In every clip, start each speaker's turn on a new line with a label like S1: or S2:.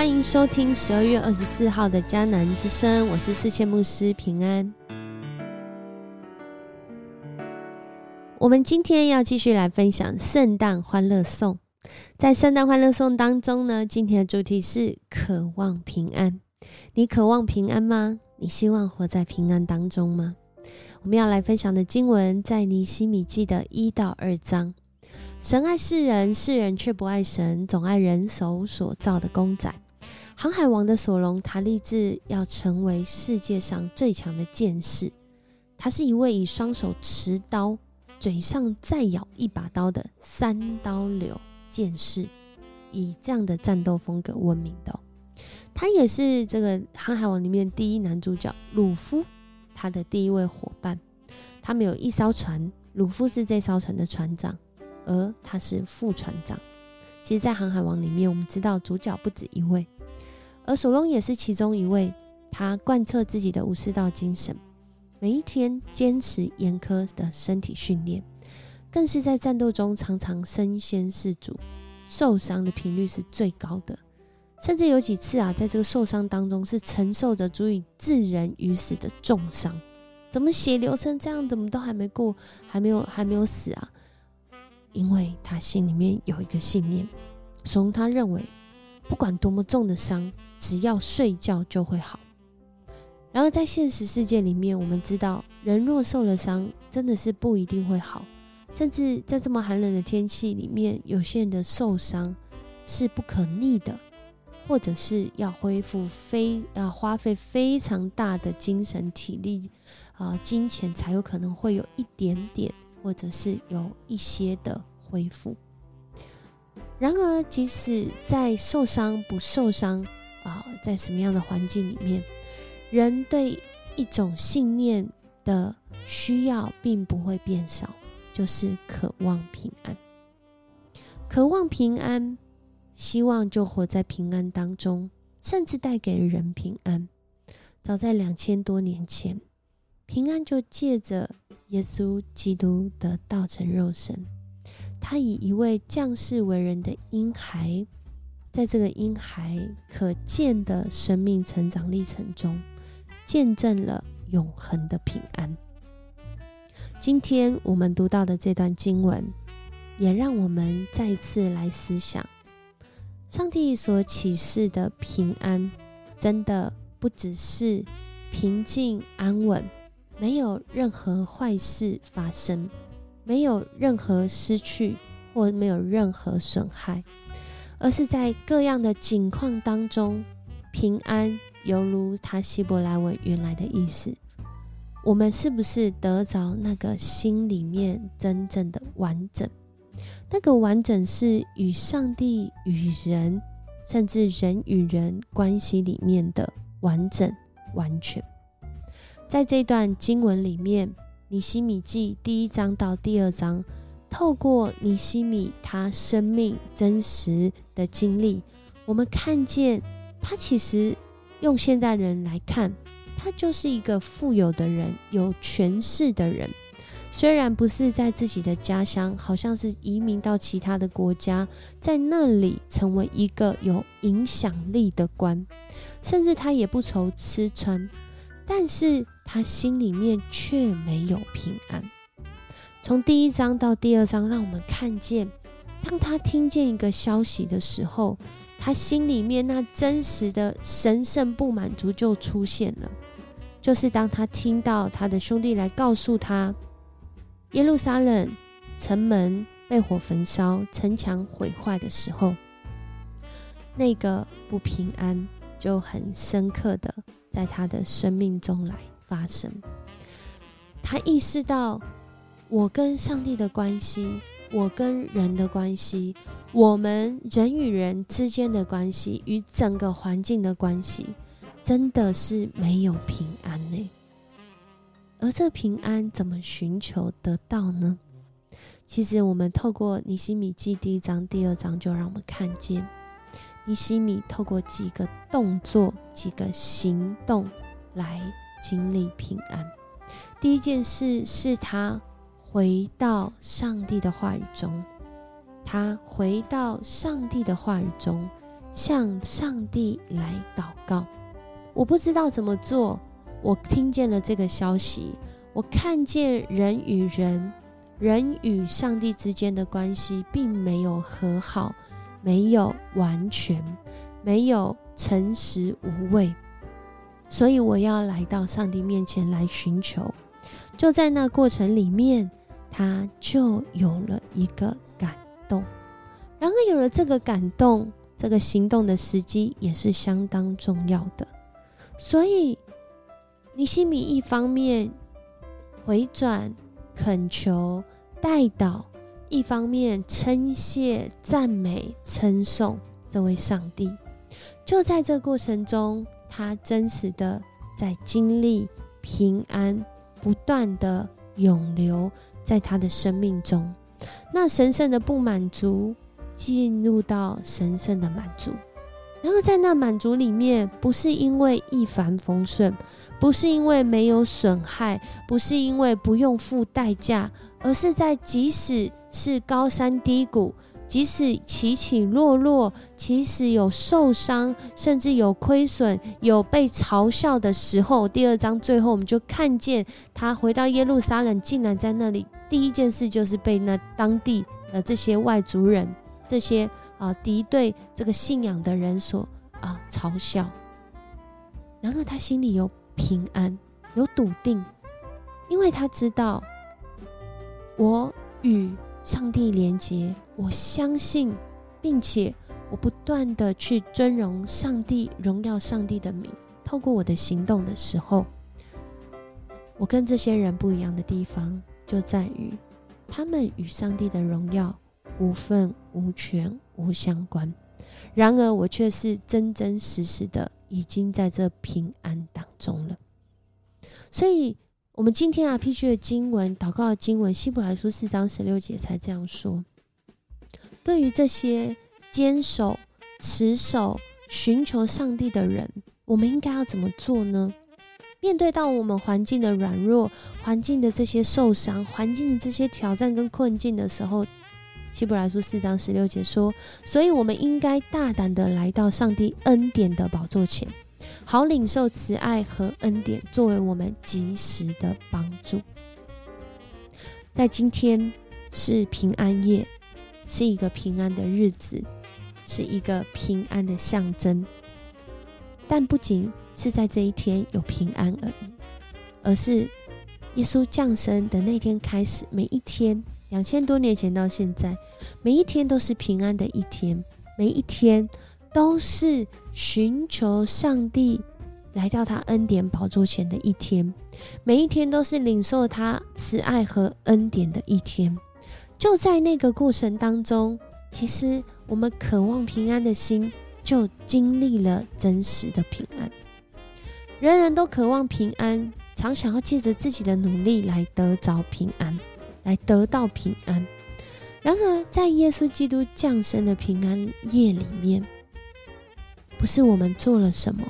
S1: 欢迎收听十二月二十四号的迦南之声，我是世界牧师平安。我们今天要继续来分享圣诞欢乐颂。在圣诞欢乐颂当中呢，今天的主题是渴望平安。你渴望平安吗？你希望活在平安当中吗？我们要来分享的经文在尼西米记的一到二章。神爱世人，世人却不爱神，总爱人手所造的公仔。航海王的索隆，他立志要成为世界上最强的剑士。他是一位以双手持刀、嘴上再咬一把刀的三刀流剑士，以这样的战斗风格闻名的。他也是这个航海王里面第一男主角鲁夫，他的第一位伙伴。他们有一艘船，鲁夫是这艘船的船长。而他是副船长。其实，在《航海王》里面，我们知道主角不止一位，而索隆也是其中一位。他贯彻自己的武士道精神，每一天坚持严苛的身体训练，更是在战斗中常常身先士卒，受伤的频率是最高的。甚至有几次啊，在这个受伤当中，是承受着足以置人于死的重伤。怎么血流成这样？怎么都还没过，还没有还没有死啊？因为他心里面有一个信念，从他认为，不管多么重的伤，只要睡觉就会好。然而在现实世界里面，我们知道，人若受了伤，真的是不一定会好。甚至在这么寒冷的天气里面，有些人的受伤是不可逆的，或者是要恢复非要花费非常大的精神体力啊金钱，才有可能会有一点点。或者是有一些的恢复。然而，即使在受伤不受伤啊，在什么样的环境里面，人对一种信念的需要并不会变少，就是渴望平安。渴望平安，希望就活在平安当中，甚至带给人平安。早在两千多年前，平安就借着。耶稣基督的道成肉身，他以一位将士为人的婴孩，在这个婴孩可见的生命成长历程中，见证了永恒的平安。今天我们读到的这段经文，也让我们再一次来思想：上帝所启示的平安，真的不只是平静安稳。没有任何坏事发生，没有任何失去，或没有任何损害，而是在各样的境况当中平安，犹如他希伯来文原来的意思。我们是不是得着那个心里面真正的完整？那个完整是与上帝、与人，甚至人与人关系里面的完整、完全。在这段经文里面，《尼西米记》第一章到第二章，透过尼西米他生命真实的经历，我们看见他其实用现代人来看，他就是一个富有的人，有权势的人。虽然不是在自己的家乡，好像是移民到其他的国家，在那里成为一个有影响力的官，甚至他也不愁吃穿，但是。他心里面却没有平安。从第一章到第二章，让我们看见，当他听见一个消息的时候，他心里面那真实的神圣不满足就出现了。就是当他听到他的兄弟来告诉他，耶路撒冷城门被火焚烧，城墙毁坏的时候，那个不平安就很深刻的在他的生命中来。发生，他意识到我跟上帝的关系，我跟人的关系，我们人与人之间的关系，与整个环境的关系，真的是没有平安呢。而这平安怎么寻求得到呢？其实，我们透过尼西米记第一章、第二章，就让我们看见尼西米透过几个动作、几个行动来。经历平安，第一件事是他回到上帝的话语中，他回到上帝的话语中，向上帝来祷告。我不知道怎么做，我听见了这个消息，我看见人与人、人与上帝之间的关系并没有和好，没有完全，没有诚实无畏，所以我要来到上帝面前来寻求。就在那过程里面，他就有了一个感动。然而，有了这个感动，这个行动的时机也是相当重要的。所以，尼西米一方面回转、恳求、代祷，一方面称谢、赞美、称颂这位上帝。就在这过程中，他真实的在经历平安，不断的永留在他的生命中。那神圣的不满足，进入到神圣的满足。然后在那满足里面，不是因为一帆风顺，不是因为没有损害，不是因为不用付代价，而是在即使是高山低谷，即使起起落落，即使有受伤，甚至有亏损，有被嘲笑的时候。第二章最后，我们就看见他回到耶路撒冷，竟然在那里第一件事就是被那当地的这些外族人。这些啊敌对这个信仰的人所啊嘲笑，然而他心里有平安，有笃定，因为他知道我与上帝连接，我相信，并且我不断的去尊荣上帝、荣耀上帝的名。透过我的行动的时候，我跟这些人不一样的地方就在于，他们与上帝的荣耀。无份、无权、无相关，然而我却是真真实实的已经在这平安当中了。所以，我们今天啊，必须的经文、祷告的经文，希伯来书四章十六节才这样说：对于这些坚守、持守、寻求上帝的人，我们应该要怎么做呢？面对到我们环境的软弱、环境的这些受伤、环境的这些挑战跟困境的时候。希伯来书四章十六节说：“所以我们应该大胆的来到上帝恩典的宝座前，好领受慈爱和恩典，作为我们及时的帮助。在今天是平安夜，是一个平安的日子，是一个平安的象征。但不仅是在这一天有平安而已，而是耶稣降生的那天开始，每一天。”两千多年前到现在，每一天都是平安的一天，每一天都是寻求上帝来到他恩典宝座前的一天，每一天都是领受他慈爱和恩典的一天。就在那个过程当中，其实我们渴望平安的心就经历了真实的平安。人人都渴望平安，常想要借着自己的努力来得着平安。来得到平安。然而，在耶稣基督降生的平安夜里面，不是我们做了什么，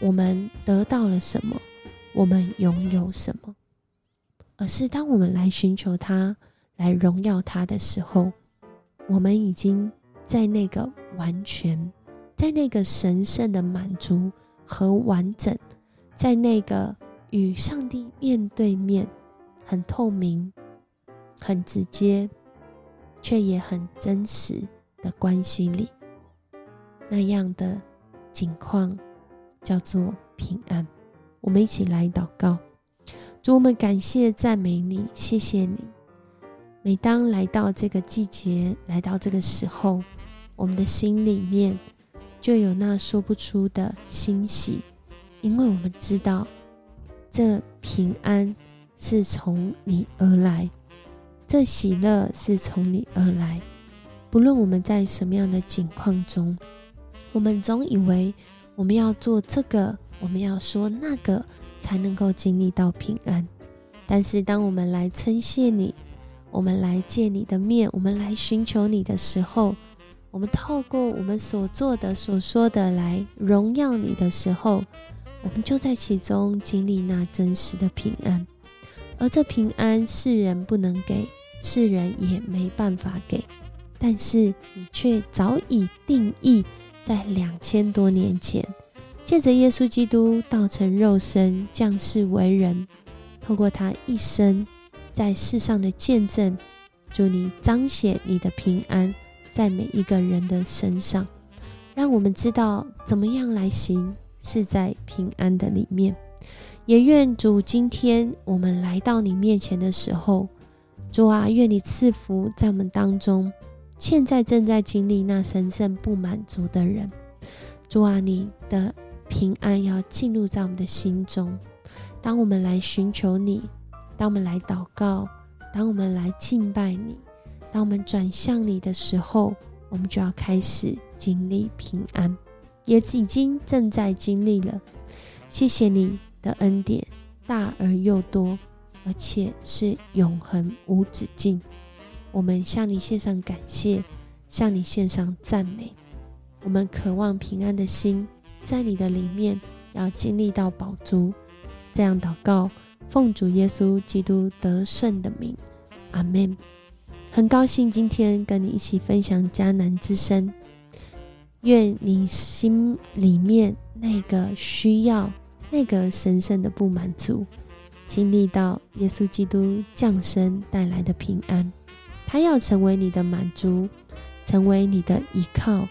S1: 我们得到了什么，我们拥有什么，而是当我们来寻求他、来荣耀他的时候，我们已经在那个完全、在那个神圣的满足和完整，在那个与上帝面对面、很透明。很直接，却也很真实的关系里，那样的景况叫做平安。我们一起来祷告，主，我们感谢赞美你，谢谢你。每当来到这个季节，来到这个时候，我们的心里面就有那说不出的欣喜，因为我们知道这平安是从你而来。这喜乐是从你而来，不论我们在什么样的境况中，我们总以为我们要做这个，我们要说那个，才能够经历到平安。但是，当我们来称谢你，我们来见你的面，我们来寻求你的时候，我们透过我们所做的、所说的来荣耀你的时候，我们就在其中经历那真实的平安。而这平安，世人不能给。世人也没办法给，但是你却早已定义在两千多年前，借着耶稣基督道成肉身降世为人，透过他一生在世上的见证，祝你彰显你的平安在每一个人的身上，让我们知道怎么样来行是在平安的里面。也愿主今天我们来到你面前的时候，主啊，愿你赐福在我们当中。现在正在经历那神圣不满足的人，主啊，你的平安要进入在我们的心中。当我们来寻求你，当我们来祷告，当我们来敬拜你，当我们转向你的时候，我们就要开始经历平安，也已经正在经历了。谢谢你的恩典大而又多，而且是永恒无止境。我们向你献上感谢，向你献上赞美。我们渴望平安的心，在你的里面要经历到宝珠。这样祷告，奉主耶稣基督得胜的名，阿门。很高兴今天跟你一起分享迦南之声。愿你心里面那个需要、那个神圣的不满足，经历到耶稣基督降生带来的平安。他要成为你的满足，成为你的依靠，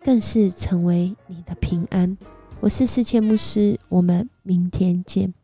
S1: 更是成为你的平安。我是世界牧师，我们明天见。